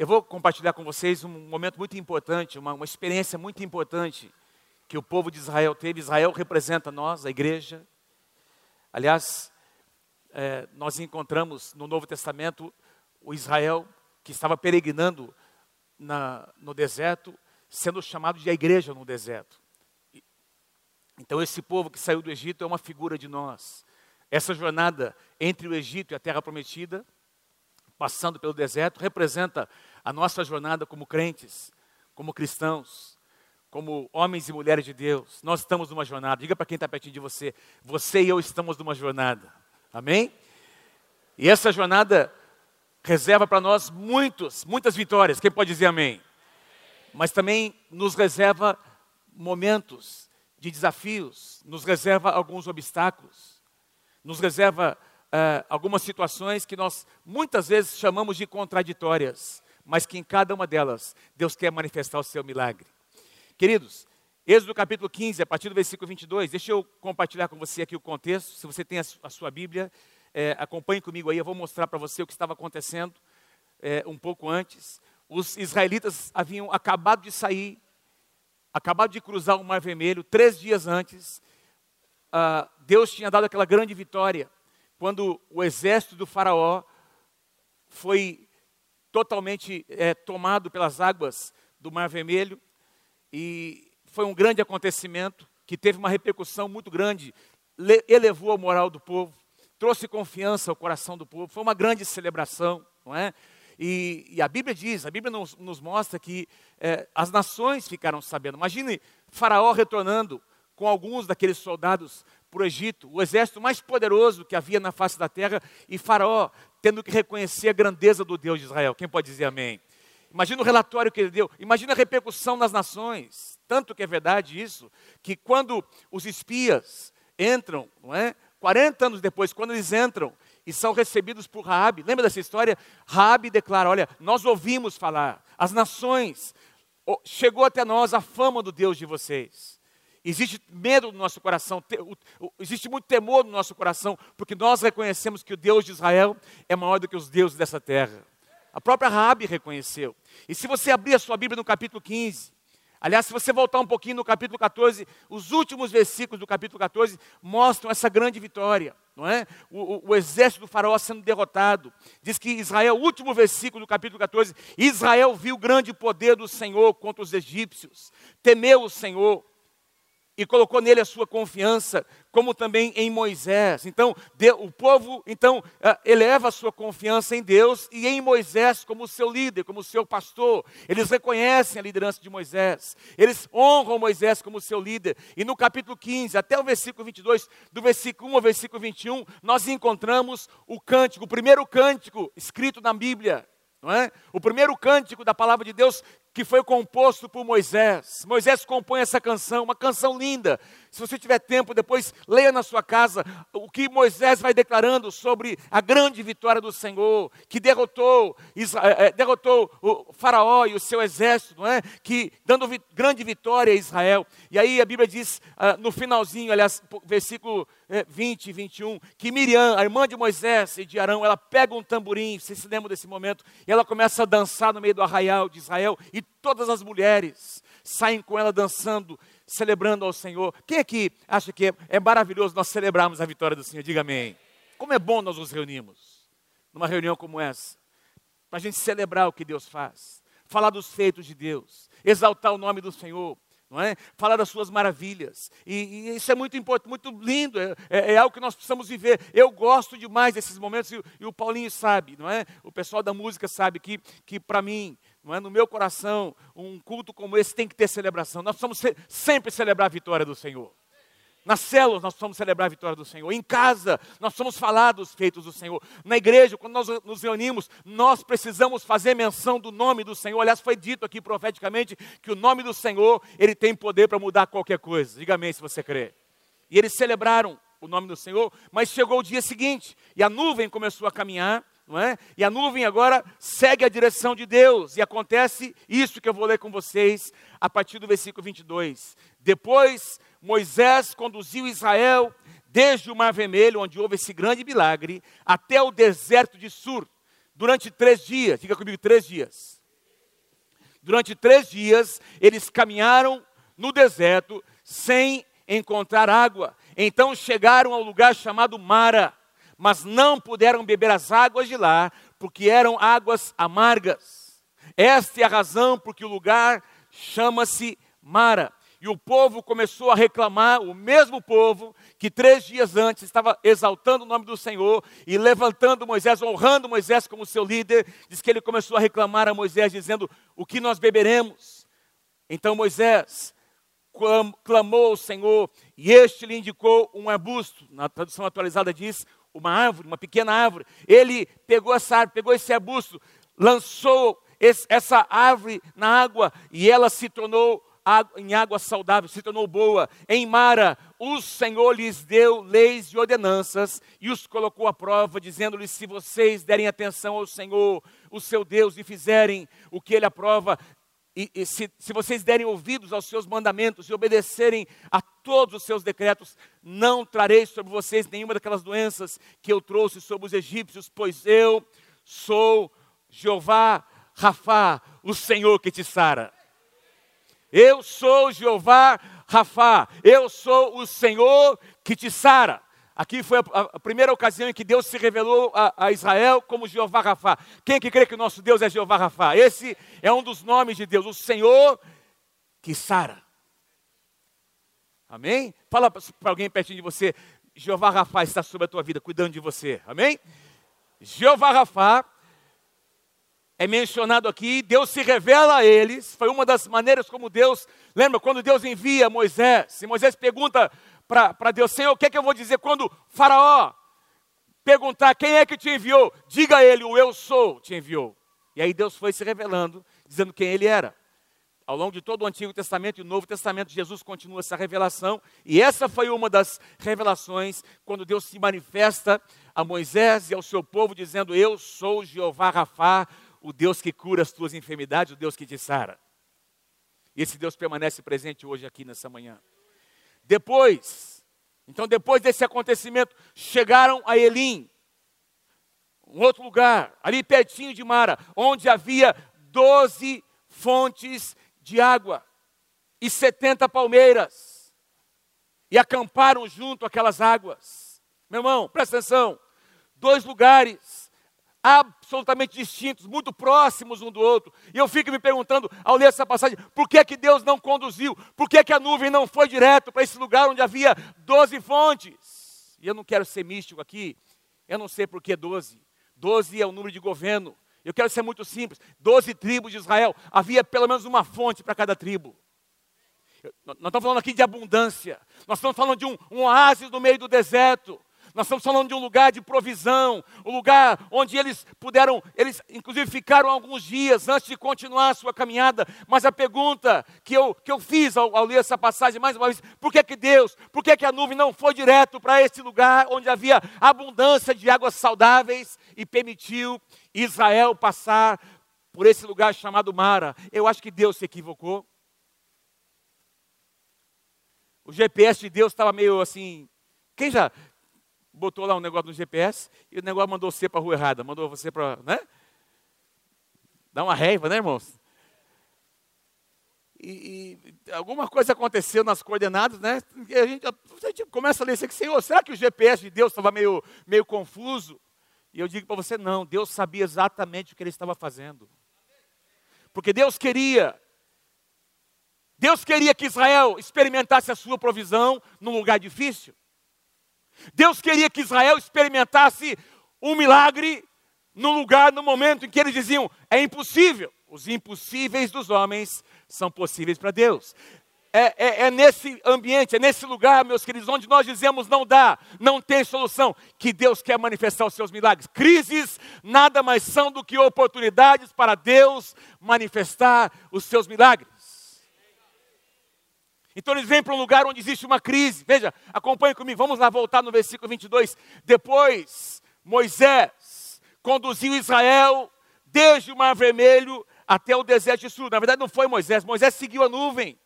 eu vou compartilhar com vocês um momento muito importante, uma, uma experiência muito importante que o povo de Israel teve. Israel representa nós, a igreja. Aliás, é, nós encontramos no Novo Testamento o Israel que estava peregrinando na, no deserto, sendo chamado de a igreja no deserto. Então, esse povo que saiu do Egito é uma figura de nós. Essa jornada entre o Egito e a terra prometida, passando pelo deserto, representa a nossa jornada como crentes, como cristãos, como homens e mulheres de Deus. Nós estamos numa jornada. Diga para quem está pertinho de você: você e eu estamos numa jornada. Amém? E essa jornada reserva para nós muitos, muitas vitórias. Quem pode dizer amém? Mas também nos reserva momentos de desafios, nos reserva alguns obstáculos, nos reserva uh, algumas situações que nós muitas vezes chamamos de contraditórias, mas que em cada uma delas Deus quer manifestar o seu milagre. Queridos, Êxodo capítulo 15, a partir do versículo 22, deixa eu compartilhar com você aqui o contexto, se você tem a sua Bíblia, é, acompanhe comigo aí, eu vou mostrar para você o que estava acontecendo é, um pouco antes. Os israelitas haviam acabado de sair acabado de cruzar o Mar Vermelho, três dias antes, uh, Deus tinha dado aquela grande vitória, quando o exército do Faraó foi totalmente é, tomado pelas águas do Mar Vermelho, e foi um grande acontecimento que teve uma repercussão muito grande, elevou a moral do povo, trouxe confiança ao coração do povo, foi uma grande celebração, não é? E, e, a Bíblia diz, a Bíblia nos, nos mostra que é, as nações ficaram sabendo. Imagine Faraó retornando com alguns daqueles soldados para o Egito, o exército mais poderoso que havia na face da terra, e Faraó tendo que reconhecer a grandeza do Deus de Israel. Quem pode dizer amém? Imagina o relatório que ele deu, imagina a repercussão nas nações. Tanto que é verdade isso, que quando os espias entram, não é? 40 anos depois, quando eles entram e são recebidos por Raabe. Lembra dessa história? Raabe declara: "Olha, nós ouvimos falar, as nações chegou até nós a fama do Deus de vocês. Existe medo no nosso coração, existe muito temor no nosso coração, porque nós reconhecemos que o Deus de Israel é maior do que os deuses dessa terra. A própria Raabe reconheceu. E se você abrir a sua Bíblia no capítulo 15, Aliás, se você voltar um pouquinho no capítulo 14, os últimos versículos do capítulo 14 mostram essa grande vitória, não é? O, o, o, exército do faraó sendo derrotado. Diz que Israel, o último versículo do capítulo 14, Israel viu o grande poder do Senhor contra os egípcios, temeu o Senhor e colocou nele a sua confiança, como também em Moisés. Então, o povo então ah, eleva a sua confiança em Deus e em Moisés como seu líder, como seu pastor. Eles reconhecem a liderança de Moisés. Eles honram Moisés como seu líder. E no capítulo 15, até o versículo 22, do versículo 1 ao versículo 21, nós encontramos o cântico, o primeiro cântico escrito na Bíblia. É? O primeiro cântico da palavra de Deus que foi composto por Moisés. Moisés compõe essa canção, uma canção linda. Se você tiver tempo, depois leia na sua casa o que Moisés vai declarando sobre a grande vitória do Senhor, que derrotou, é, derrotou o Faraó e o seu exército, não é? Que dando vi grande vitória a Israel. E aí a Bíblia diz uh, no finalzinho, aliás, versículo 20 e 21, que Miriam, a irmã de Moisés e de Arão, ela pega um tamborim, vocês se lembram desse momento, e ela começa a dançar no meio do arraial de Israel e e todas as mulheres saem com ela dançando, celebrando ao Senhor. Quem aqui acha que é, é maravilhoso nós celebrarmos a vitória do Senhor? Diga amém. Como é bom nós nos reunimos numa reunião como essa, para a gente celebrar o que Deus faz, falar dos feitos de Deus, exaltar o nome do Senhor, não é? Falar das suas maravilhas. E, e isso é muito importante, muito lindo, é, é, é, algo que nós precisamos viver. Eu gosto demais desses momentos, e, e, o Paulinho sabe, não é? O pessoal da música sabe que, que para mim, não é? no meu coração, um culto como esse tem que ter celebração. Nós precisamos sempre celebrar a vitória do Senhor. Nas células nós precisamos celebrar a vitória do Senhor. Em casa nós precisamos falar dos feitos do Senhor. Na igreja, quando nós nos reunimos, nós precisamos fazer menção do nome do Senhor. Aliás, foi dito aqui profeticamente que o nome do Senhor, ele tem poder para mudar qualquer coisa. Diga amém se você crê. E eles celebraram o nome do Senhor, mas chegou o dia seguinte e a nuvem começou a caminhar não é? E a nuvem agora segue a direção de Deus, e acontece isso que eu vou ler com vocês a partir do versículo 22. Depois Moisés conduziu Israel desde o Mar Vermelho, onde houve esse grande milagre, até o deserto de Sur, durante três dias, diga comigo, três dias. Durante três dias, eles caminharam no deserto sem encontrar água. Então chegaram ao lugar chamado Mara, mas não puderam beber as águas de lá, porque eram águas amargas. Esta é a razão por que o lugar chama-se Mara. E o povo começou a reclamar, o mesmo povo que três dias antes estava exaltando o nome do Senhor e levantando Moisés, honrando Moisés como seu líder, diz que ele começou a reclamar a Moisés, dizendo: O que nós beberemos? Então Moisés clamou ao Senhor e este lhe indicou um arbusto. Na tradução atualizada diz uma árvore, uma pequena árvore. Ele pegou essa árvore, pegou esse arbusto, lançou esse, essa árvore na água e ela se tornou em água saudável, se tornou boa. Em Mara, o Senhor lhes deu leis e ordenanças e os colocou à prova, dizendo-lhes: se vocês derem atenção ao Senhor, o seu Deus, e fizerem o que ele aprova, e, e se, se vocês derem ouvidos aos seus mandamentos e obedecerem a todos os seus decretos, não trarei sobre vocês nenhuma daquelas doenças que eu trouxe sobre os egípcios, pois eu sou Jeová Rafá, o Senhor que te sara. Eu sou Jeová Rafá, eu sou o Senhor que te sara. Aqui foi a, a, primeira ocasião em que Deus se revelou a, a, Israel como Jeová Rafá. Quem que crê que o nosso Deus é Jeová Rafá? Esse é um dos nomes de Deus, o Senhor que sara. Amém? Fala para alguém pertinho de você, Jeová Rafá está sobre a tua vida, cuidando de você. Amém? Jeová Rafá é mencionado aqui, Deus se revela a eles, foi uma das maneiras como Deus, lembra quando Deus envia Moisés, e Moisés pergunta para Deus, Senhor, o que é que eu vou dizer quando Faraó perguntar quem é que te enviou? Diga a ele, o eu sou te enviou. E aí Deus foi se revelando, dizendo quem ele era. Ao longo de todo o Antigo Testamento e o Novo Testamento, Jesus continua essa revelação, e essa foi uma das revelações quando Deus se manifesta a Moisés e ao seu povo, dizendo: Eu sou Jeová Rafá, o Deus que cura as tuas enfermidades, o Deus que te sara. E esse Deus permanece presente hoje aqui nessa manhã. Depois, então depois desse acontecimento, chegaram a Elim, um outro lugar, ali pertinho de Mara, onde havia doze fontes de água e setenta palmeiras. E acamparam junto aquelas águas. Meu irmão, presta atenção. Dois lugares absolutamente distintos, muito próximos um do outro. E eu fico me perguntando, ao ler essa passagem, por que, que Deus não conduziu? Por que, que a nuvem não foi direto para esse lugar onde havia doze fontes? E eu não quero ser místico aqui, eu não sei por que doze. Doze é o número de governo. Eu quero ser muito simples. Doze tribos de Israel, havia pelo menos uma fonte para cada tribo. Nós estamos falando aqui de abundância. Nós estamos falando de um, um oásis no meio do deserto. Nós estamos falando de um lugar de provisão, um lugar onde eles puderam, eles inclusive ficaram alguns dias antes de continuar a sua caminhada. Mas a pergunta que eu, que eu fiz ao, ao ler essa passagem mais uma vez, por que, que Deus, por que, que a nuvem não foi direto para esse lugar onde havia abundância de águas saudáveis e permitiu Israel passar por esse lugar chamado Mara? Eu acho que Deus se equivocou. O GPS de Deus estava meio assim. Quem já, botou lá um negócio no GPS e o negócio mandou você para a rua errada, mandou você para, né? Dá uma raiva, né, irmãos? E, e, alguma coisa aconteceu nas coordenadas, né? E a gente, a gente começa a ler isso aqui, Senhor, será que o GPS de Deus estava meio, meio confuso? E eu digo para você, não, Deus sabia exatamente o que ele estava fazendo. Porque Deus queria, Deus queria que Israel experimentasse a sua provisão num lugar difícil. Deus queria que Israel experimentasse um milagre no lugar, no momento em que eles diziam: é impossível. Os impossíveis dos homens são possíveis para Deus. É, é, é, nesse ambiente, é nesse lugar, meus queridos, onde nós dizemos não dá, não tem solução, que Deus quer manifestar os seus milagres. Crises nada mais são do que oportunidades para Deus manifestar os seus milagres. Então eles vêm para um lugar onde existe uma crise. Veja, acompanhe comigo, vamos lá voltar no versículo 22. Depois, Moisés conduziu Israel desde o Mar Vermelho até o deserto de Sul. Na verdade, não foi Moisés, Moisés seguiu a nuvem.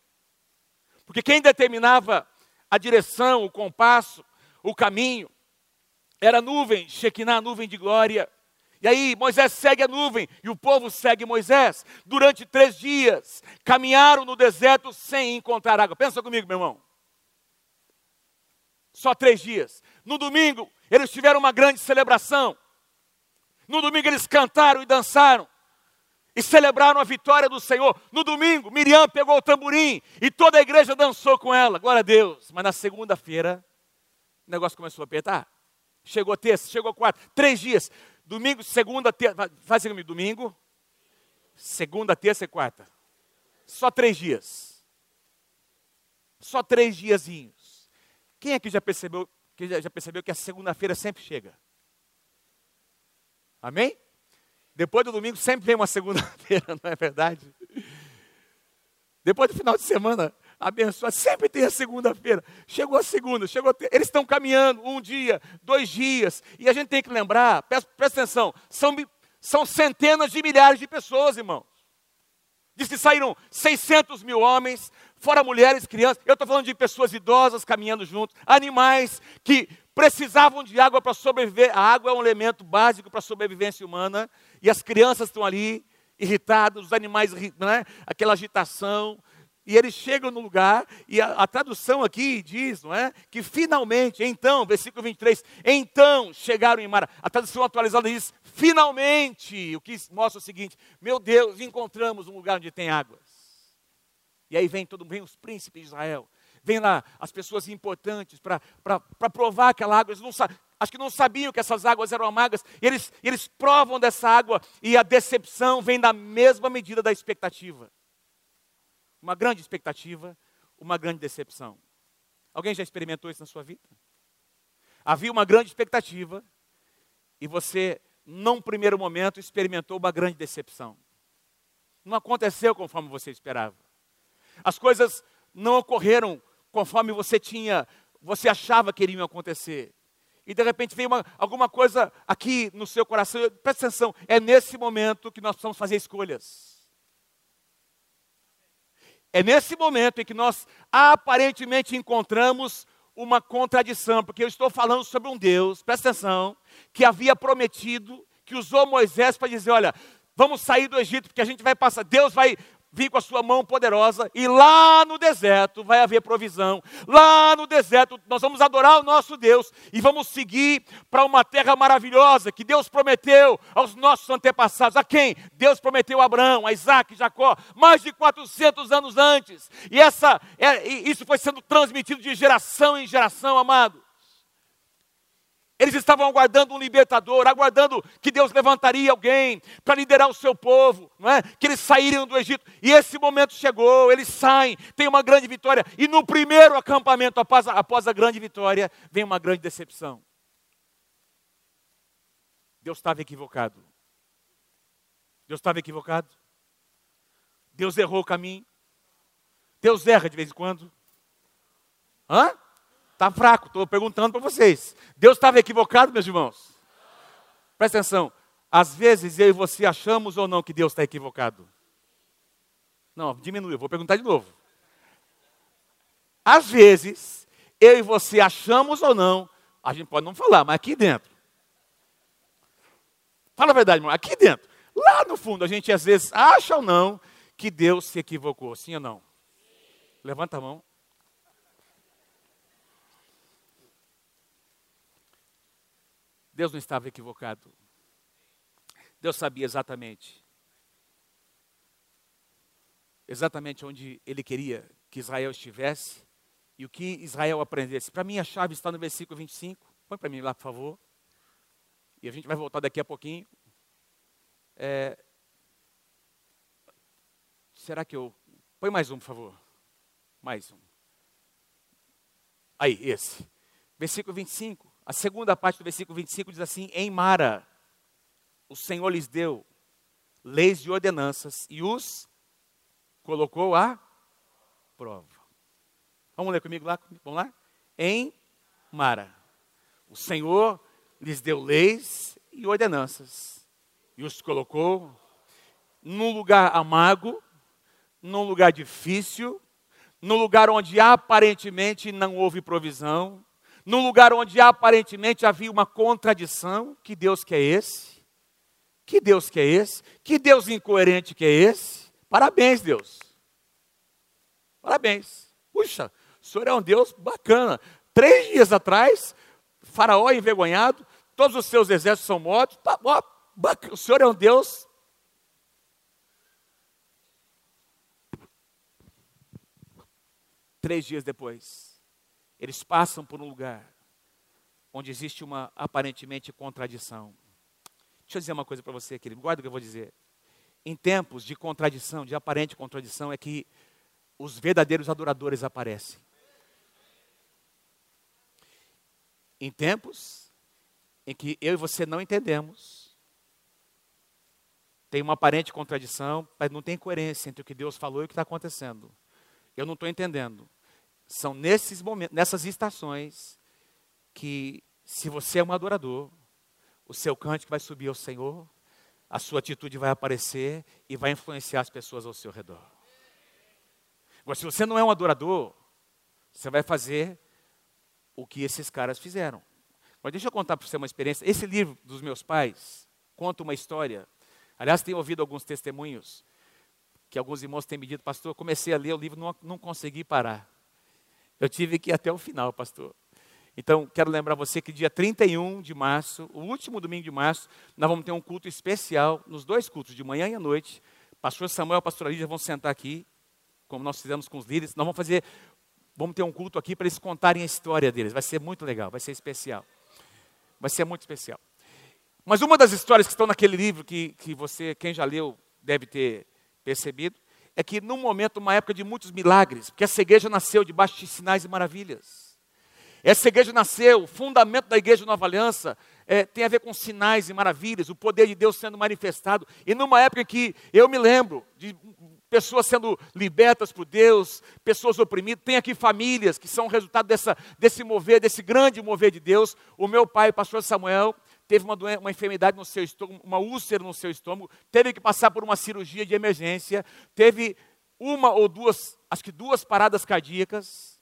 Porque quem determinava a direção, o compasso, o caminho, era a nuvem, Shekinah, a nuvem de glória. E aí Moisés segue a nuvem e o povo segue Moisés. Durante três dias, caminharam no deserto sem encontrar água. Pensa comigo, meu irmão. Só três dias. No domingo, eles tiveram uma grande celebração. No domingo, eles cantaram e dançaram. E celebraram a vitória do Senhor. No domingo, Miriam pegou o tamborim e toda a igreja dançou com ela. Glória a Deus. Mas na segunda-feira, o negócio começou a apertar. Chegou terça, chegou quarta, três dias. Domingo, segunda, terça. Faz comigo, domingo, segunda, terça e quarta. Só três dias. Só três diazinhos. Quem aqui já percebeu, que já percebeu que a segunda-feira sempre chega? Amém? Depois do domingo sempre vem uma segunda-feira, não é verdade? Depois do final de semana, abençoado. Sempre tem a segunda-feira. Chegou a segunda, chegou a Eles estão caminhando um dia, dois dias. E a gente tem que lembrar, presta, presta atenção, são, são centenas de milhares de pessoas, irmãos. Diz que saíram 600 mil homens, fora mulheres, crianças. Eu estou falando de pessoas idosas caminhando juntos, animais que precisavam de água para sobreviver. A água é um elemento básico para a sobrevivência humana. E as crianças estão ali irritadas, os animais, né? aquela agitação. E eles chegam no lugar, e a, a, tradução aqui diz, não é? Que finalmente, então, versículo 23, então chegaram em Mara. A tradução atualizada diz, finalmente, o que mostra o seguinte: meu Deus, encontramos um lugar onde tem águas. E aí vem todo, vem os príncipes de Israel, vem lá as pessoas importantes para provar aquela água. Eles não, acho que não sabiam que essas águas eram amargas. Eles, eles provam dessa água e a decepção vem da mesma medida da expectativa uma grande expectativa, uma grande decepção. Alguém já experimentou isso na sua vida? Havia uma grande expectativa e você, num primeiro momento, experimentou uma grande decepção. Não aconteceu conforme você esperava. As coisas não ocorreram conforme você tinha, você achava que iriam acontecer. E de repente veio uma, alguma coisa aqui no seu coração. Presta atenção, é nesse momento que nós precisamos fazer escolhas. É nesse momento em que nós aparentemente encontramos uma contradição, porque eu estou falando sobre um Deus, presta atenção, que havia prometido, que usou Moisés para dizer: olha, vamos sair do Egito, porque a gente vai passar, Deus vai vir com a sua mão poderosa, e lá no deserto vai haver provisão. Lá no deserto nós vamos adorar o nosso Deus e vamos seguir para uma terra maravilhosa que Deus prometeu aos nossos antepassados. A quem? Deus prometeu a Abraão, a Isaac, Jacó, mais de 400 anos antes. E essa, é, isso foi sendo transmitido de geração em geração, amado. Eles estavam aguardando um libertador, aguardando que Deus levantaria alguém para liderar o seu povo, não é? que eles sairiam do Egito. E esse momento chegou, eles saem, tem uma grande vitória. E no primeiro acampamento, após a, após a grande vitória, vem uma grande decepção. Deus estava equivocado. Deus estava equivocado. Deus errou o caminho. Deus erra de vez em quando. Hã? Está fraco, estou perguntando para vocês. Deus estava equivocado, meus irmãos? Presta atenção. Às vezes eu e você achamos ou não que Deus está equivocado? Não, diminui, eu vou perguntar de novo. Às vezes, eu e você achamos ou não, a gente pode não falar, mas aqui dentro. Fala a verdade, irmão, aqui dentro. Lá no fundo, a gente às vezes acha ou não que Deus se equivocou, sim ou não? Levanta a mão. Deus não estava equivocado. Deus sabia exatamente. Exatamente onde Ele queria que Israel estivesse e o que Israel aprendesse. Para mim, a chave está no versículo 25. Põe para mim lá, por favor. E a gente vai voltar daqui a pouquinho. É... Será que eu. Põe mais um, por favor. Mais um. Aí, esse. Versículo 25. A segunda parte do versículo 25 diz assim: Em Mara, o Senhor lhes deu leis e ordenanças e os colocou à prova. Vamos ler comigo lá? Vamos lá? Em Mara, o Senhor lhes deu leis e ordenanças e os colocou num lugar amargo, num lugar difícil, num lugar onde aparentemente não houve provisão, num lugar onde aparentemente havia uma contradição, que Deus quer esse? Que Deus que é esse? Que Deus incoerente que é esse? Parabéns, Deus. Parabéns. Puxa, o senhor é um Deus bacana. Três dias atrás, Faraó envergonhado, todos os seus exércitos são mortos. Tá, ó, o senhor é um Deus. Três dias depois, eles passam por um lugar onde existe uma aparentemente contradição. Deixa eu dizer uma coisa para você, querido, guarda o que eu vou dizer. Em tempos de contradição, de aparente contradição, é que os verdadeiros adoradores aparecem. Em tempos em que eu e você não entendemos, tem uma aparente contradição, mas não tem coerência entre o que Deus falou e o que está acontecendo. Eu não estou entendendo. São nesses momentos, nessas estações, que se você é um adorador, o seu cântico vai subir ao Senhor, a sua atitude vai aparecer e vai influenciar as pessoas ao seu redor. Agora, se você não é um adorador, você vai fazer o que esses caras fizeram. Mas deixa eu contar para você uma experiência. Esse livro dos meus pais conta uma história. Aliás, tenho ouvido alguns testemunhos que alguns irmãos têm me dito, pastor, comecei a ler o livro, não, não consegui parar. Eu tive que ir até o final, pastor. Então, quero lembrar você que dia 31 de março, o último domingo de março, nós vamos ter um culto especial, nos dois cultos, de manhã e à noite. Pastor Samuel e pastora Lídia vão sentar aqui, como nós fizemos com os líderes. Nós vamos fazer, vamos ter um culto aqui para eles contarem a história deles. Vai ser muito legal, vai ser especial. Vai ser muito especial. Mas uma das histórias que estão naquele livro, que, que você, quem já leu, deve ter percebido, é que num momento, uma época de muitos milagres, porque essa igreja nasceu debaixo de sinais e maravilhas. Essa igreja nasceu, o fundamento da igreja Nova Aliança é, tem a ver com sinais e maravilhas, o poder de Deus sendo manifestado. E numa época em que eu me lembro de pessoas sendo libertas por Deus, pessoas oprimidas, tem aqui famílias que são resultado dessa, desse mover, desse grande mover de Deus. O meu pai, o pastor Samuel, teve uma, doença, uma enfermidade no seu estômago, uma úlcera no seu estômago, teve que passar por uma cirurgia de emergência, teve uma ou duas, acho que duas paradas cardíacas,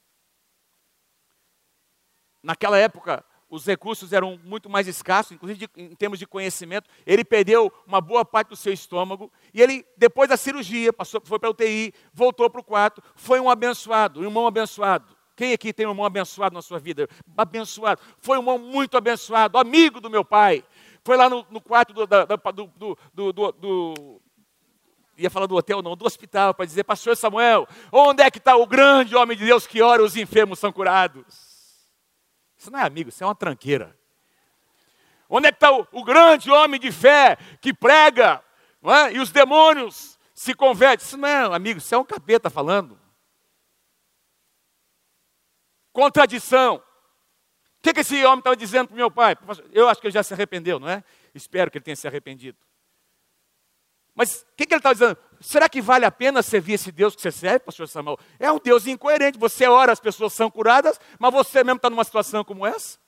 Naquela época, os recursos eram muito mais escassos, inclusive de, em termos de conhecimento. Ele perdeu uma boa parte do seu estômago e ele, depois da cirurgia, passou, foi para a UTI, voltou para o quarto, foi um abençoado, um irmão abençoado. Quem aqui tem um irmão abençoado na sua vida? Abençoado. Foi um irmão muito abençoado, amigo do meu pai. Foi lá no, no quarto do, da, do, do, do, ia falar do hotel, não, do hospital, para dizer, pastor Samuel, onde é que está o grande homem de Deus que ora os enfermos são curados? Isso não é amigo, isso é uma tranqueira. Onde é que está o, o, grande homem de fé que prega é? e os demônios se convertem? Isso não é amigo, isso é um capeta falando. Contradição. O que, que esse homem estava dizendo para o meu pai? Eu acho que ele já se arrependeu, não é? Espero que ele tenha se arrependido. Mas o que, que ele estava dizendo? Será que vale a pena servir esse Deus que você serve, pastor Samuel? É um Deus incoerente. Você ora, as pessoas são curadas, mas você mesmo está numa situação como essa?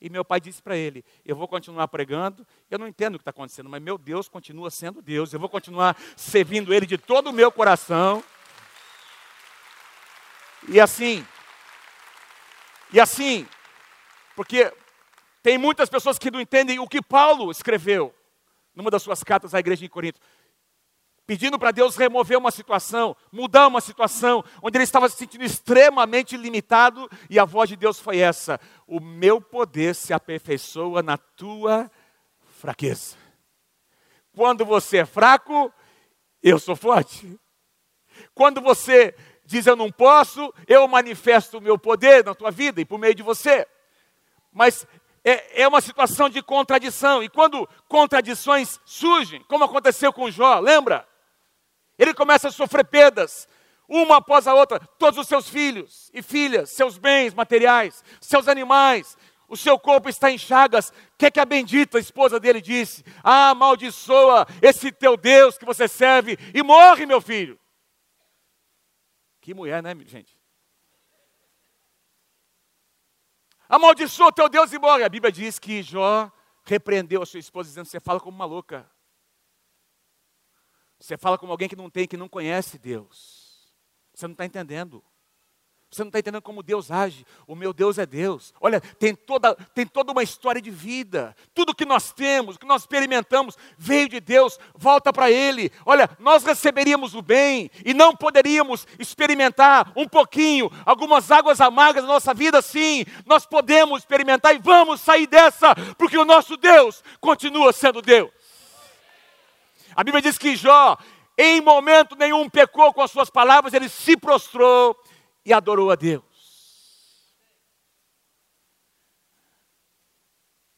E meu pai disse para ele: Eu vou continuar pregando. Eu não entendo o que está acontecendo, mas meu Deus continua sendo Deus. Eu vou continuar servindo Ele de todo o meu coração. E assim, e assim, porque tem muitas pessoas que não entendem o que Paulo escreveu numa das suas cartas à igreja em Corinto, pedindo para Deus remover uma situação, mudar uma situação, onde ele estava se sentindo extremamente limitado, e a voz de Deus foi essa: O meu poder se aperfeiçoa na tua fraqueza. Quando você é fraco, eu sou forte. Quando você diz eu não posso, eu manifesto o meu poder na tua vida e por meio de você. Mas é, é uma situação de contradição. E quando contradições surgem, como aconteceu com Jó, lembra? Ele começa a sofrer perdas, uma após a outra, todos os seus filhos e filhas, seus bens materiais, seus animais, o seu corpo está em chagas. O que, é que a bendita esposa dele disse? Ah, amaldiçoa esse teu Deus que você serve e morre, meu filho. Que mulher, né, gente? Amaldiçoa teu Deus e morre. A Bíblia diz que Jó repreendeu a sua esposa, dizendo: Você fala como uma louca. Você fala como alguém que não tem, que não conhece Deus. Você não está entendendo. Você não está entendendo como Deus age. O meu Deus é Deus. Olha, tem toda, tem toda uma história de vida. Tudo que nós temos, que nós experimentamos, veio de Deus, volta para Ele. Olha, nós receberíamos o bem e não poderíamos experimentar um pouquinho, algumas águas amargas na nossa vida, sim. Nós podemos experimentar e vamos sair dessa, porque o nosso Deus continua sendo Deus. A Bíblia diz que Jó, em momento nenhum, pecou com as suas palavras, ele se prostrou e adorou a Deus.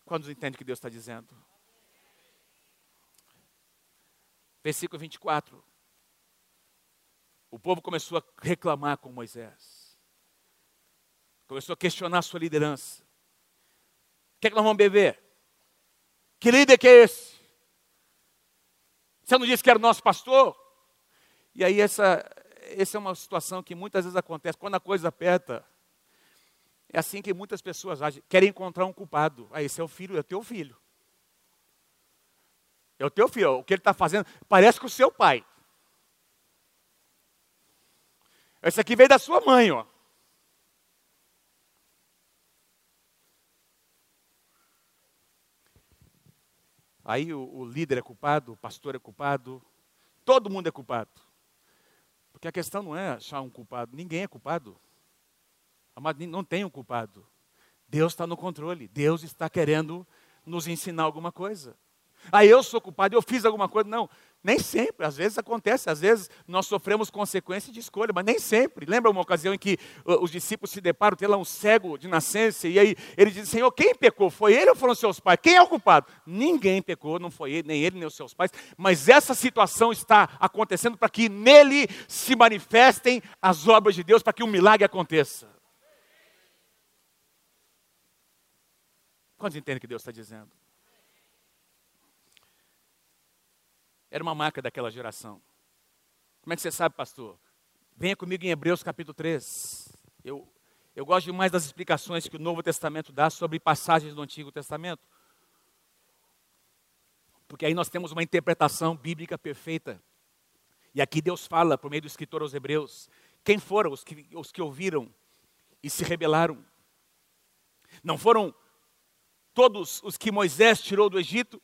Quantos entendem o que Deus está dizendo? Versículo 24. O povo começou a reclamar com Moisés. Começou a questionar a sua liderança. O que é que nós vamos beber? Que líder que é esse? Você não disse que era o nosso pastor? E aí essa, essa é uma situação que muitas vezes acontece. Quando a coisa aperta, é assim que muitas pessoas agem. Querem encontrar um culpado. Ah, esse é o filho, é o teu filho. É o teu filho. O que ele está fazendo parece com o seu pai. Esse aqui veio da sua mãe, ó. Aí o, o líder é culpado, o pastor é culpado, todo mundo é culpado. Porque a questão não é achar um culpado, ninguém é culpado. Amado, não tem um culpado. Deus está no controle, Deus está querendo nos ensinar alguma coisa. Ah, eu sou culpado, eu fiz alguma coisa. Não, nem sempre, às vezes acontece, às vezes nós sofremos consequências de escolha, mas nem sempre. Lembra uma ocasião em que os discípulos se deparam, tem lá um cego de nascença, e aí ele diz: Senhor, quem pecou? Foi ele ou foram seus pais? Quem é o culpado? Ninguém pecou, não foi ele, nem ele, nem os seus pais, mas essa situação está acontecendo para que nele se manifestem as obras de Deus, para que um milagre aconteça. Quantos entendem o que Deus está dizendo? Era uma marca daquela geração. Como é que você sabe, pastor? Venha comigo em Hebreus capítulo 3. Eu, eu gosto demais das explicações que o Novo Testamento dá sobre passagens do Antigo Testamento. Porque aí nós temos uma interpretação bíblica perfeita. E aqui Deus fala, por meio do escritor aos Hebreus, quem foram os que, os que ouviram e se rebelaram? Não foram todos os que Moisés tirou do Egito?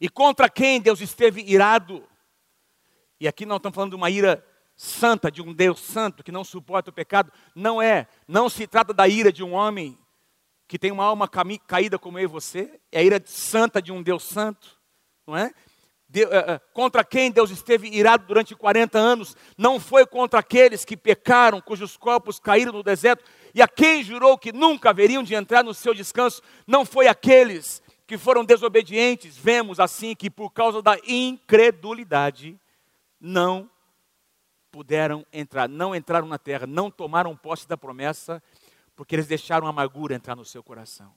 E contra quem Deus esteve irado? E aqui não estamos falando de uma ira santa, de um Deus santo que não suporta o pecado. Não é. Não se trata da ira de um homem que tem uma alma caída como eu e você. É a ira santa de um Deus santo. Não é? De, uh, contra quem Deus esteve irado durante 40 anos, não foi contra aqueles que pecaram, cujos corpos caíram no deserto, e a quem jurou que nunca haveriam de entrar no seu descanso, não foi aqueles que foram desobedientes, vemos assim que por causa da incredulidade não puderam entrar, não entraram na terra, não tomaram posse da promessa, porque eles deixaram a amargura entrar no seu coração.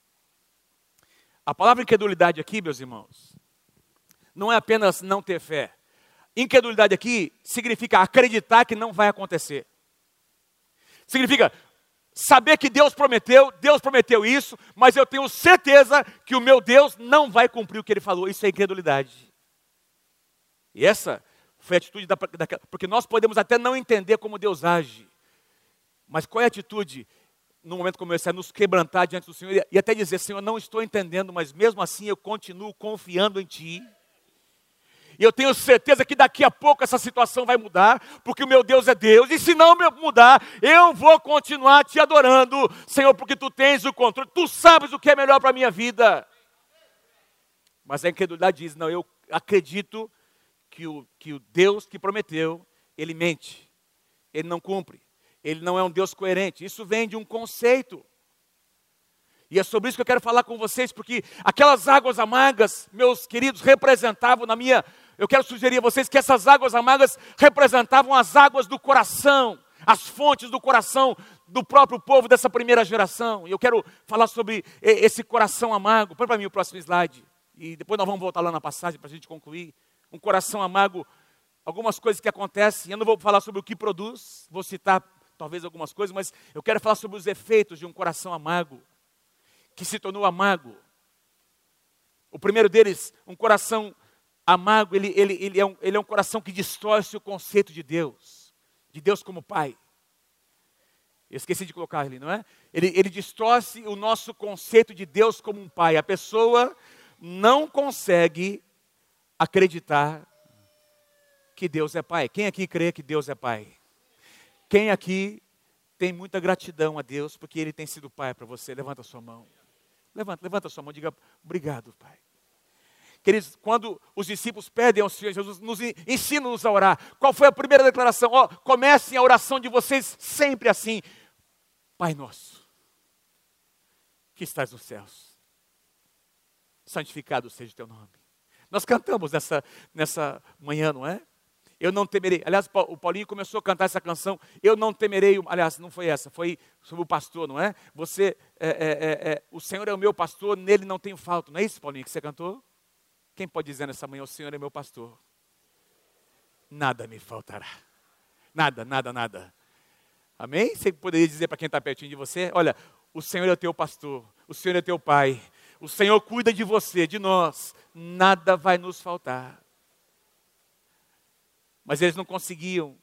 A palavra incredulidade aqui, meus irmãos, não é apenas não ter fé. Incredulidade aqui significa acreditar que não vai acontecer. Significa saber que Deus prometeu, Deus prometeu isso, mas eu tenho certeza que o meu Deus não vai cumprir o que ele falou. Isso é incredulidade. E essa foi a atitude da, porque nós podemos até não entender como Deus age, mas qual é a atitude no momento como esse? É nos quebrantar diante do Senhor e até dizer: Senhor, não estou entendendo, mas mesmo assim eu continuo confiando em Ti. E eu tenho certeza que daqui a pouco essa situação vai mudar, porque o meu Deus é Deus. E se não mudar, eu vou continuar te adorando, Senhor, porque tu tens o controle, tu sabes o que é melhor para a minha vida. Mas a incredulidade diz: não, eu acredito que o, que o Deus que prometeu, ele mente, ele não cumpre, ele não é um Deus coerente. Isso vem de um conceito. E é sobre isso que eu quero falar com vocês, porque aquelas águas amargas, meus queridos, representavam na minha eu quero sugerir a vocês que essas águas amargas representavam as águas do coração, as fontes do coração do próprio povo dessa primeira geração. E eu quero falar sobre esse coração amargo. Põe para mim o próximo slide. E depois nós vamos voltar lá na passagem para a gente concluir. Um coração amargo, algumas coisas que acontecem. Eu não vou falar sobre o que produz, vou citar talvez algumas coisas, mas eu quero falar sobre os efeitos de um coração amargo, que se tornou amargo. O primeiro deles, um coração amargo, ele, ele, ele, é um, ele é um coração que distorce o conceito de Deus, de Deus como Pai. esqueci de colocar ali, não é? Ele, ele distorce o nosso conceito de Deus como um pai. A pessoa não consegue acreditar que Deus é pai. Quem aqui crê que Deus é pai? Quem aqui tem muita gratidão a Deus porque Ele tem sido pai para você? Levanta a sua mão. Levanta, levanta a sua mão e diga obrigado, pai. Queridos, quando os discípulos pedem ao Senhor Jesus, nos ensina-nos a orar. Qual foi a primeira declaração? Ó, oh, comecem a oração de vocês sempre assim. Pai nosso, que estás nos céus, santificado seja o teu nome. Nós cantamos nessa, nessa manhã, não é? Eu não temerei. Aliás, o Paulinho começou a cantar essa canção. Eu não temerei. Aliás, não foi essa, foi sobre o pastor, não é? Você, é, é, é, é o Senhor é o meu pastor, nele não tenho falta. Não é isso, Paulinho, que você cantou? Quem pode dizer nessa manhã, o Senhor é meu pastor? Nada me faltará. Nada, nada, nada. Amém? Você poderia dizer para quem está pertinho de você: olha, o Senhor é teu pastor, o Senhor é teu pai, o Senhor cuida de você, de nós, nada vai nos faltar. Mas eles não conseguiam.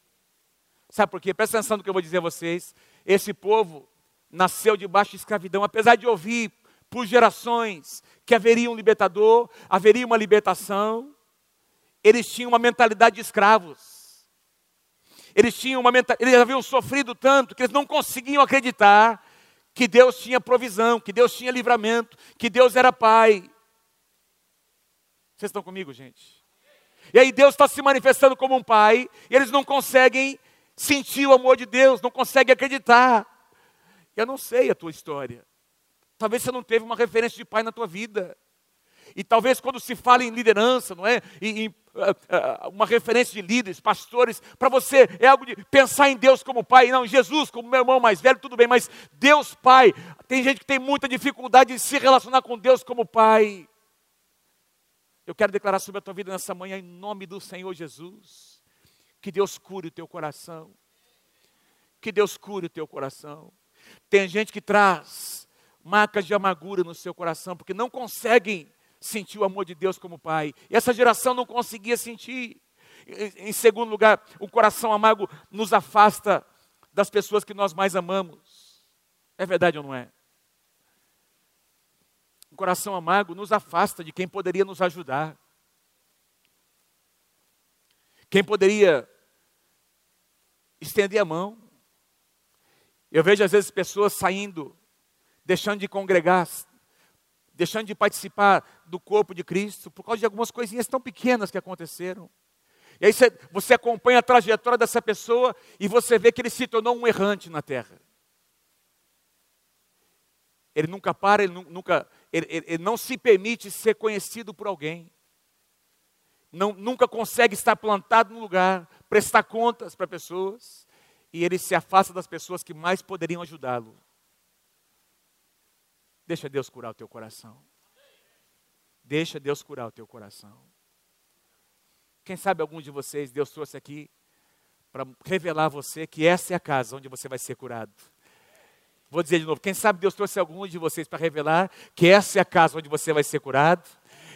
Sabe por quê? Presta atenção no que eu vou dizer a vocês. Esse povo nasceu debaixo de escravidão, apesar de ouvir por gerações que haveria um libertador, haveria uma libertação. Eles tinham uma mentalidade de escravos. Eles tinham uma eles haviam sofrido tanto que eles não conseguiam acreditar que Deus tinha provisão, que Deus tinha livramento, que Deus era pai. Vocês estão comigo, gente? E aí Deus está se manifestando como um pai, e eles não conseguem sentir o amor de Deus, não conseguem acreditar. Eu não sei a tua história. Talvez você não teve uma referência de pai na tua vida. E talvez quando se fala em liderança, não é? Em, em, uh, uh, uma referência de líderes, pastores, para você é algo de pensar em Deus como pai, não, Jesus como meu irmão mais velho, tudo bem, mas Deus pai. Tem gente que tem muita dificuldade de se relacionar com Deus como pai. Eu quero declarar sobre a tua vida nessa manhã, em nome do Senhor Jesus, que Deus cure o teu coração. Que Deus cure o teu coração. Tem gente que traz marcas de amargura no seu coração, porque não conseguem sentir o amor de Deus como Pai. E essa geração não conseguia sentir. Em segundo lugar, o coração amargo nos afasta das pessoas que nós mais amamos. É verdade ou não é? O coração amargo nos afasta de quem poderia nos ajudar. Quem poderia estender a mão. Eu vejo às vezes pessoas saindo deixando de congregar, deixando de participar do corpo de Cristo, por causa de algumas coisinhas tão pequenas que aconteceram. E aí você, você acompanha a trajetória dessa pessoa e você vê que ele se tornou um errante na terra. Ele nunca para, ele nunca, ele, ele, não se permite ser conhecido por alguém. Não, nunca consegue estar plantado no lugar, prestar contas para pessoas, e ele se afasta das pessoas que mais poderiam ajudá-lo. Deixa Deus curar o teu coração. Deixa Deus curar o teu coração. Quem sabe alguns de vocês, Deus trouxe aqui para revelar a você que essa é a casa onde você vai ser curado. Vou dizer de novo, quem sabe Deus trouxe alguns de vocês para revelar que essa é a casa onde você vai ser curado.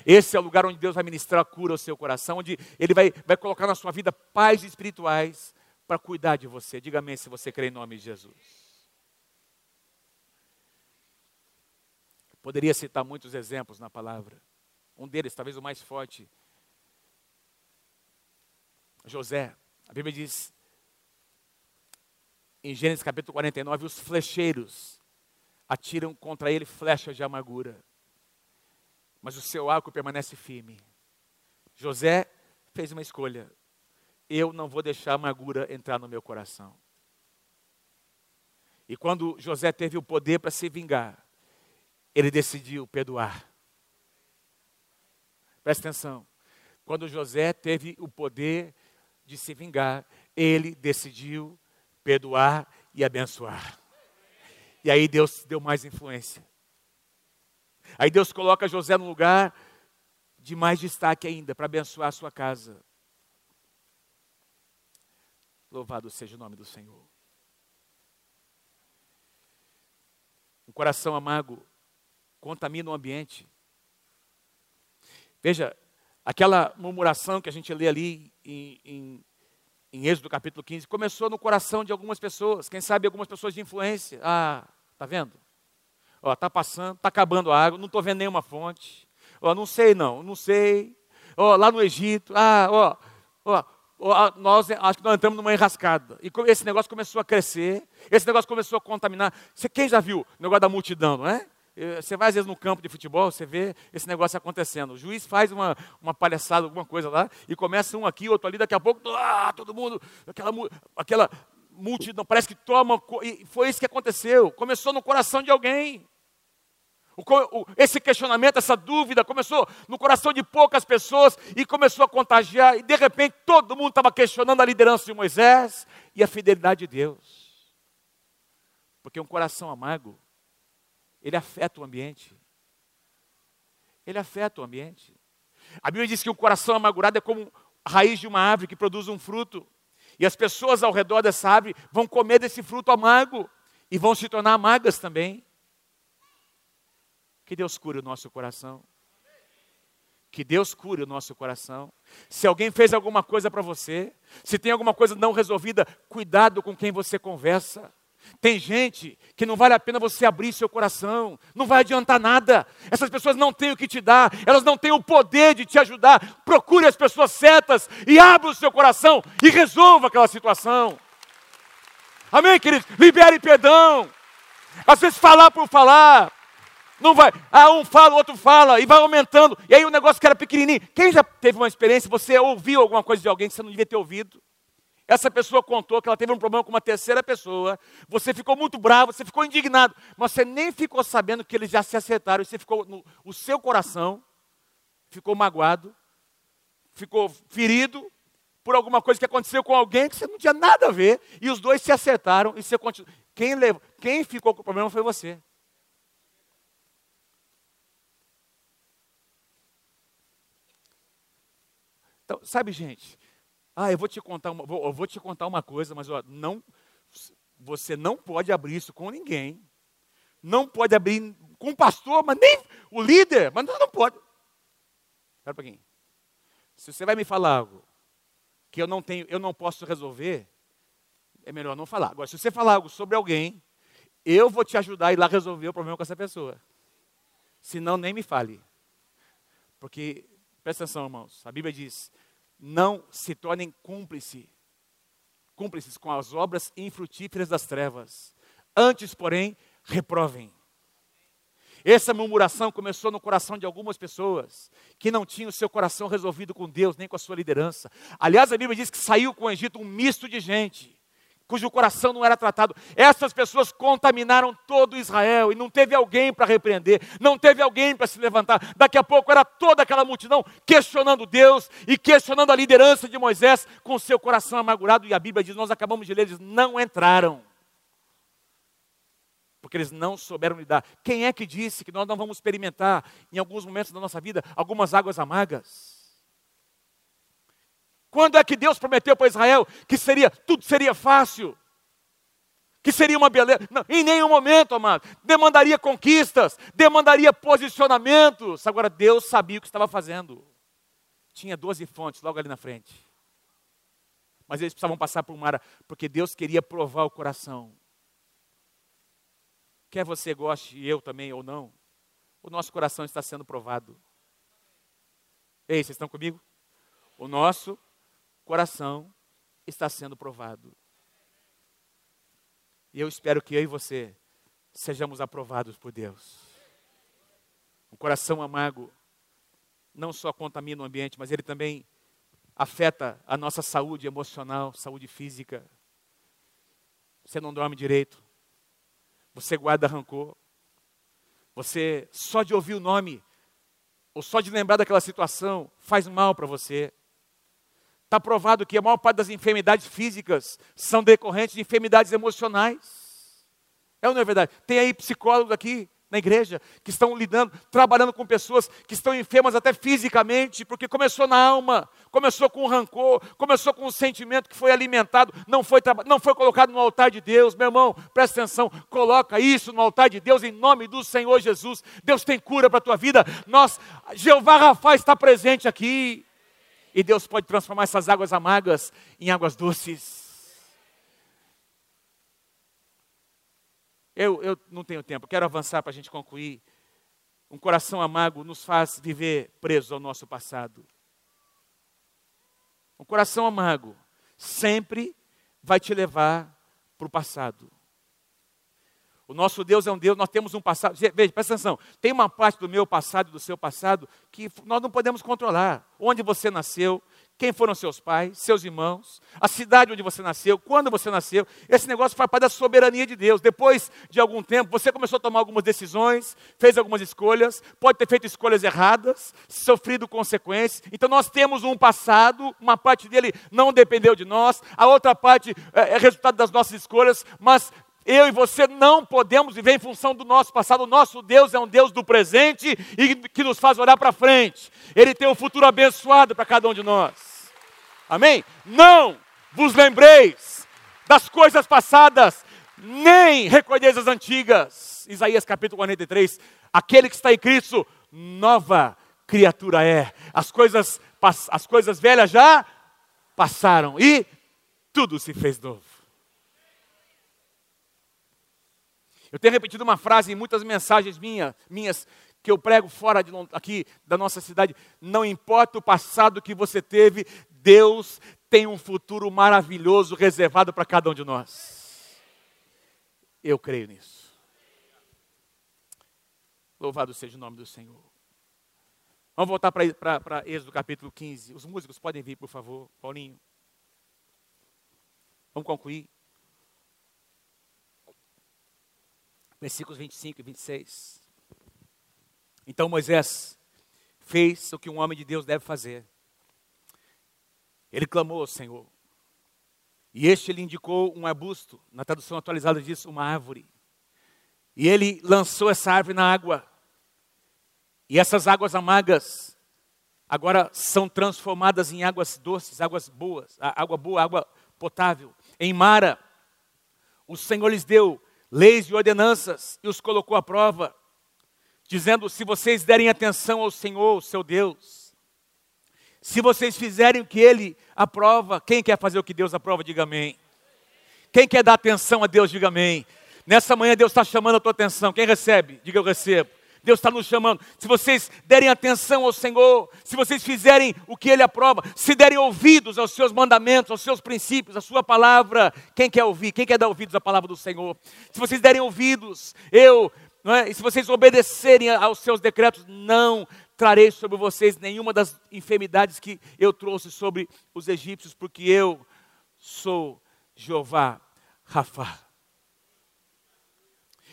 Esse é o lugar onde Deus vai ministrar a cura ao seu coração, onde Ele vai, vai colocar na sua vida pais espirituais para cuidar de você. Diga amém se você crê em nome de Jesus. Poderia citar muitos exemplos na palavra. Um deles, talvez o mais forte, José. A Bíblia diz, em Gênesis capítulo 49, os flecheiros atiram contra ele flechas de amargura, mas o seu arco permanece firme. José fez uma escolha: eu não vou deixar a amargura entrar no meu coração. E quando José teve o poder para se vingar, ele decidiu perdoar. Presta atenção. Quando José teve o poder de se vingar, ele decidiu perdoar e abençoar. E aí Deus deu mais influência. Aí Deus coloca José no lugar de mais destaque ainda para abençoar a sua casa. Louvado seja o nome do Senhor. Um coração amargo contamina o ambiente. Veja, aquela murmuração que a gente lê ali em, em em Êxodo capítulo 15, começou no coração de algumas pessoas, quem sabe algumas pessoas de influência. Ah, tá vendo? Ó, tá passando, tá acabando a água, não estou vendo nenhuma fonte. Ó, não sei não, não sei. Ó, lá no Egito, ah, ó, ó, ó, nós acho que nós entramos numa enrascada. E esse negócio começou a crescer, esse negócio começou a contaminar. Você, quem já viu o negócio da multidão, não é? Eh, você vai às vezes no campo de futebol, você vê esse negócio acontecendo. O juiz faz uma, uma palhaçada, alguma coisa lá, e começa um aqui, outro ali, daqui a pouco, ah, todo mundo, aquela, aquela multidão, parece que toma. E foi isso que aconteceu. Começou no coração de alguém. O, o, esse questionamento, essa dúvida começou no coração de poucas pessoas e começou a contagiar, e de repente todo mundo estava questionando a liderança de Moisés e a fidelidade de Deus. Porque um coração amargo ele afeta o ambiente. Ele afeta o ambiente. A Bíblia diz que o coração amargurado é como a raiz de uma árvore que produz um fruto. E as pessoas ao redor dessa árvore vão comer desse fruto amargo e vão se tornar amargas também. Que Deus cure o nosso coração. Que Deus cure o nosso coração. Se alguém fez alguma coisa para você, se tem alguma coisa não resolvida, cuidado com quem você conversa. Tem gente que não vale a pena você abrir seu coração, não vai adiantar nada. Essas pessoas não têm o que te dar, elas não têm o poder de te ajudar. Procure as pessoas certas e abra o seu coração e resolva aquela situação. Amém, queridos? Libere perdão. Às vezes falar por falar, não vai. Ah, um fala, o outro fala, e vai aumentando. E aí o negócio que era pequenininho. Quem já teve uma experiência, você ouviu alguma coisa de alguém que você não devia ter ouvido? Essa pessoa contou que ela teve um problema com uma terceira pessoa. Você ficou muito bravo, você ficou indignado, mas você nem ficou sabendo que eles já se acertaram. Você ficou no o seu coração ficou magoado, ficou ferido por alguma coisa que aconteceu com alguém que você não tinha nada a ver. E os dois se acertaram e você continuou. Quem, levou, quem ficou com o problema foi você. Então, sabe, gente, ah, eu vou te contar uma, vou, eu vou te contar uma coisa, mas ó, não, você não pode abrir isso com ninguém. Não pode abrir com o pastor, mas nem o líder, mas não, não pode. Espera um pouquinho. Se você vai me falar algo que eu não tenho, eu não posso resolver, é melhor não falar. Agora, se você falar algo sobre alguém, eu vou te ajudar a ir lá resolver o problema com essa pessoa. Se não, nem me fale. Porque, presta atenção, irmãos, a Bíblia diz: não se tornem cúmplice, cúmplices com as obras infrutíferas das trevas. Antes, porém, reprovem. Essa murmuração começou no coração de algumas pessoas que não tinham o seu coração resolvido com Deus, nem com a sua liderança. Aliás, a Bíblia diz que saiu com o Egito um misto de gente cujo coração não era tratado. Essas pessoas contaminaram todo Israel e não teve alguém para repreender, não teve alguém para se levantar. Daqui a pouco era toda aquela multidão questionando Deus e questionando a liderança de Moisés com seu coração amargurado. E a Bíblia diz: Nós acabamos de ler, eles não entraram. Porque eles não souberam lidar. Quem é que disse que nós não vamos experimentar, em alguns momentos da nossa vida, algumas águas amargas? Quando é que Deus prometeu para Israel que seria tudo seria fácil? Que seria uma beleza? Não, em nenhum momento, amado. Demandaria conquistas, demandaria posicionamentos. Agora Deus sabia o que estava fazendo. Tinha doze fontes logo ali na frente. Mas eles precisavam passar por mar, porque Deus queria provar o coração. Quer você goste, eu também ou não, o nosso coração está sendo provado. Ei, vocês estão comigo? O nosso coração está sendo provado. E eu espero que eu e você sejamos aprovados por Deus. O coração amargo não só contamina o ambiente, mas ele também afeta a nossa saúde emocional, saúde física. Você não dorme direito. Você guarda rancor. Você, só de ouvir o nome, ou só de lembrar daquela situação, faz mal para você. Está provado que a maior parte das enfermidades físicas são decorrentes de enfermidades emocionais. É ou não é verdade? Tem aí psicólogos aqui na igreja que estão lidando, trabalhando com pessoas que estão enfermas até fisicamente, porque começou na alma, começou com rancor, começou com um sentimento que foi alimentado, não foi, não foi colocado no altar de Deus. Meu irmão, presta atenção, coloca isso no altar de Deus em nome do Senhor Jesus. Deus tem cura para a tua vida. Nós, Jeová Rafa está presente aqui. E Deus pode transformar essas águas amargas em águas doces. Eu, eu não tenho tempo, quero avançar para a gente concluir. Um coração amargo nos faz viver preso ao nosso passado. Um coração amargo sempre vai te levar para o passado. O nosso Deus é um Deus, nós temos um passado. Veja, presta atenção. Tem uma parte do meu passado e do seu passado que nós não podemos controlar. Onde você nasceu, quem foram seus pais, seus irmãos, a cidade onde você nasceu, quando você nasceu. Esse negócio faz parte da soberania de Deus. Depois de algum tempo, você começou a tomar algumas decisões, fez algumas escolhas, pode ter feito escolhas erradas, sofrido consequências. Então nós temos um passado, uma parte dele não dependeu de nós, a outra parte é, é resultado das nossas escolhas, mas eu e você não podemos viver em função do nosso passado. O nosso Deus é um Deus do presente e que nos faz olhar para frente. Ele tem um futuro abençoado para cada um de nós. Amém? Não vos lembreis das coisas passadas, nem recordeis as antigas. Isaías capítulo 43. Aquele que está em Cristo, nova criatura é. As coisas, as coisas velhas já passaram e tudo se fez novo. Eu tenho repetido uma frase em muitas mensagens minha, minhas que eu prego fora de, aqui da nossa cidade. Não importa o passado que você teve, Deus tem um futuro maravilhoso reservado para cada um de nós. Eu creio nisso. Louvado seja o nome do Senhor. Vamos voltar para Êxodo capítulo 15. Os músicos podem vir, por favor, Paulinho. Vamos concluir. Versículos 25 e 26. Então Moisés fez o que um homem de Deus deve fazer. Ele clamou ao Senhor. E este lhe indicou um arbusto, na tradução atualizada diz uma árvore. E ele lançou essa árvore na água. E essas águas amargas agora são transformadas em águas doces, águas boas, água boa, água potável. Em Mara, o Senhor lhes deu leis e ordenanças e os colocou à prova, dizendo: se vocês derem atenção ao Senhor, seu Deus, se vocês fizerem o que Ele aprova, quem quer fazer o que Deus aprova, diga amém. Quem quer dar atenção a Deus, diga amém. Nessa manhã Deus está chamando a tua atenção. Quem recebe? Diga eu recebo. Deus está nos chamando. Se vocês derem atenção ao Senhor, se vocês fizerem o que Ele aprova, se derem ouvidos aos seus mandamentos, aos seus princípios, à Sua palavra, quem quer ouvir? Quem quer dar ouvidos à palavra do Senhor? Se vocês derem ouvidos, eu, é? e se vocês obedecerem aos seus decretos, não trarei sobre vocês nenhuma das enfermidades que eu trouxe sobre os egípcios, porque eu sou Jeová Rafa.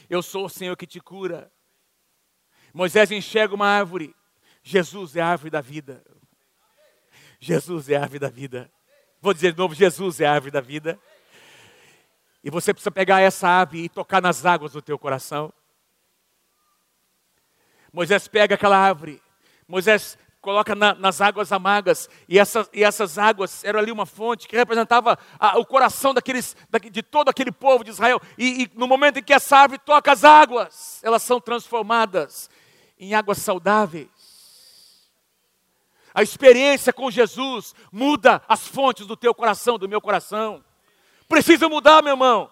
Eu sou o Senhor que te cura. Moisés enxerga uma árvore. Jesus é a árvore da vida. Jesus é a árvore da vida. Vou dizer de novo: Jesus é a árvore da vida. E você precisa pegar essa árvore e tocar nas águas do teu coração. Moisés pega aquela árvore. Moisés coloca na, nas águas amargas, e essas, e essas águas eram ali uma fonte que representava a, o coração daqueles, de todo aquele povo de Israel. E, e no momento em que essa árvore toca as águas, elas são transformadas em águas saudáveis. A experiência com Jesus muda as fontes do teu coração, do meu coração. Precisa mudar, meu irmão.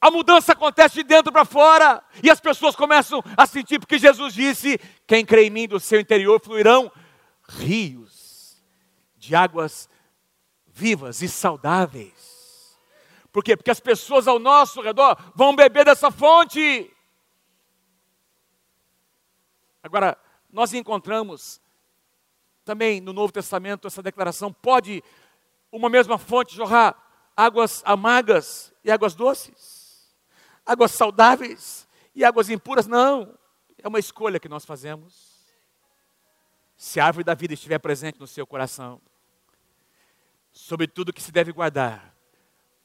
A mudança acontece de dentro para fora. E as pessoas começam a sentir, porque Jesus disse: Quem crê em mim, do seu interior fluirão rios de águas vivas e saudáveis. Por quê? Porque as pessoas ao nosso redor vão beber dessa fonte. Agora, nós encontramos também no Novo Testamento essa declaração: pode uma mesma fonte jorrar águas amargas e águas doces? Águas saudáveis e águas impuras? Não, é uma escolha que nós fazemos. Se a árvore da vida estiver presente no seu coração, sobre tudo que se deve guardar,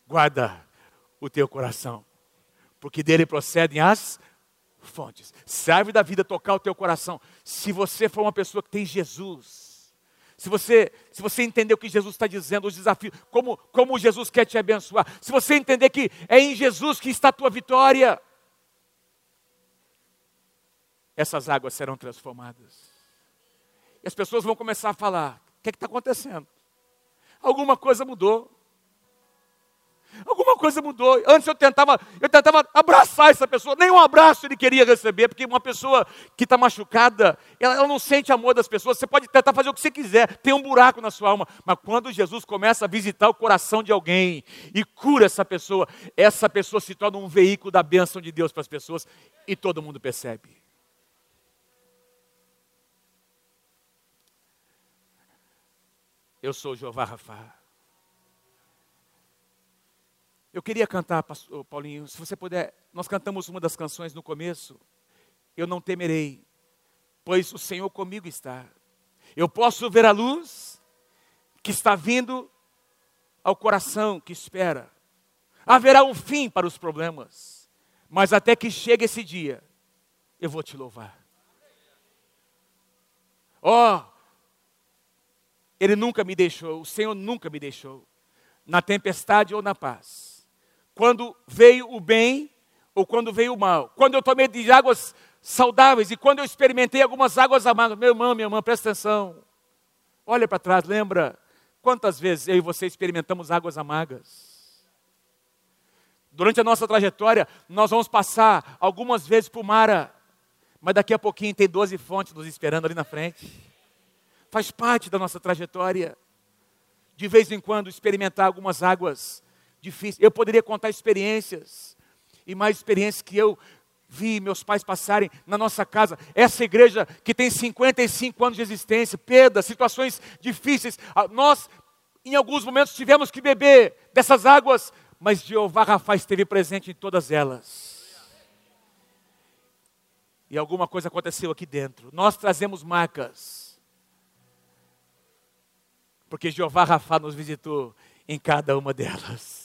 guarda o teu coração, porque dele procedem as fontes. Serve da vida tocar o teu coração. Se você for uma pessoa que tem Jesus, se você, se você entender o que Jesus está dizendo, os desafios, como, como Jesus quer te abençoar, se você entender que é em Jesus que está a tua vitória, essas águas serão transformadas. E as pessoas vão começar a falar: que está acontecendo? Alguma coisa mudou. Alguma coisa mudou. Antes eu tentava, eu tentava abraçar essa pessoa. Nem um abraço ele queria receber, porque uma pessoa que está machucada, ela, ela, não sente amor das pessoas. Você pode tentar fazer o que você quiser, tem um buraco na sua alma. Mas quando Jesus começa a visitar o coração de alguém e cura essa pessoa, essa pessoa se torna um veículo da bênção de Deus para as pessoas e todo mundo percebe. Eu sou Jeová Rafa. Eu queria cantar, pastor Paulinho, se você puder, nós cantamos uma das canções no começo. Eu não temerei, pois o Senhor comigo está. Eu posso ver a luz que está vindo ao coração que espera. Haverá um fim para os problemas, mas até que chegue esse dia, eu vou te louvar. Ó, oh, Ele nunca me deixou, o Senhor nunca me deixou, na tempestade ou na paz quando veio o bem ou quando veio o mal. Quando eu tomei de águas saudáveis e quando eu experimentei algumas águas amargas. Meu irmão, minha irmã, presta atenção. Olha para trás, lembra quantas vezes eu e você experimentamos águas amargas? Durante a nossa trajetória, nós vamos passar algumas vezes por Mara, mas daqui a pouquinho tem 12 fontes nos esperando ali na frente. Faz parte da nossa trajetória. De vez em quando experimentar algumas águas difícil. Eu poderia contar experiências, e mais experiências que eu vi meus pais passarem na nossa casa. Essa igreja que tem 55 anos de existência, perdas, situações difíceis. Ah, nós, em alguns momentos, tivemos que beber dessas águas, mas Jeová Rafa esteve presente em todas elas. E alguma coisa aconteceu aqui dentro. Nós trazemos marcas. Porque Jeová Rafa nos visitou em cada uma delas.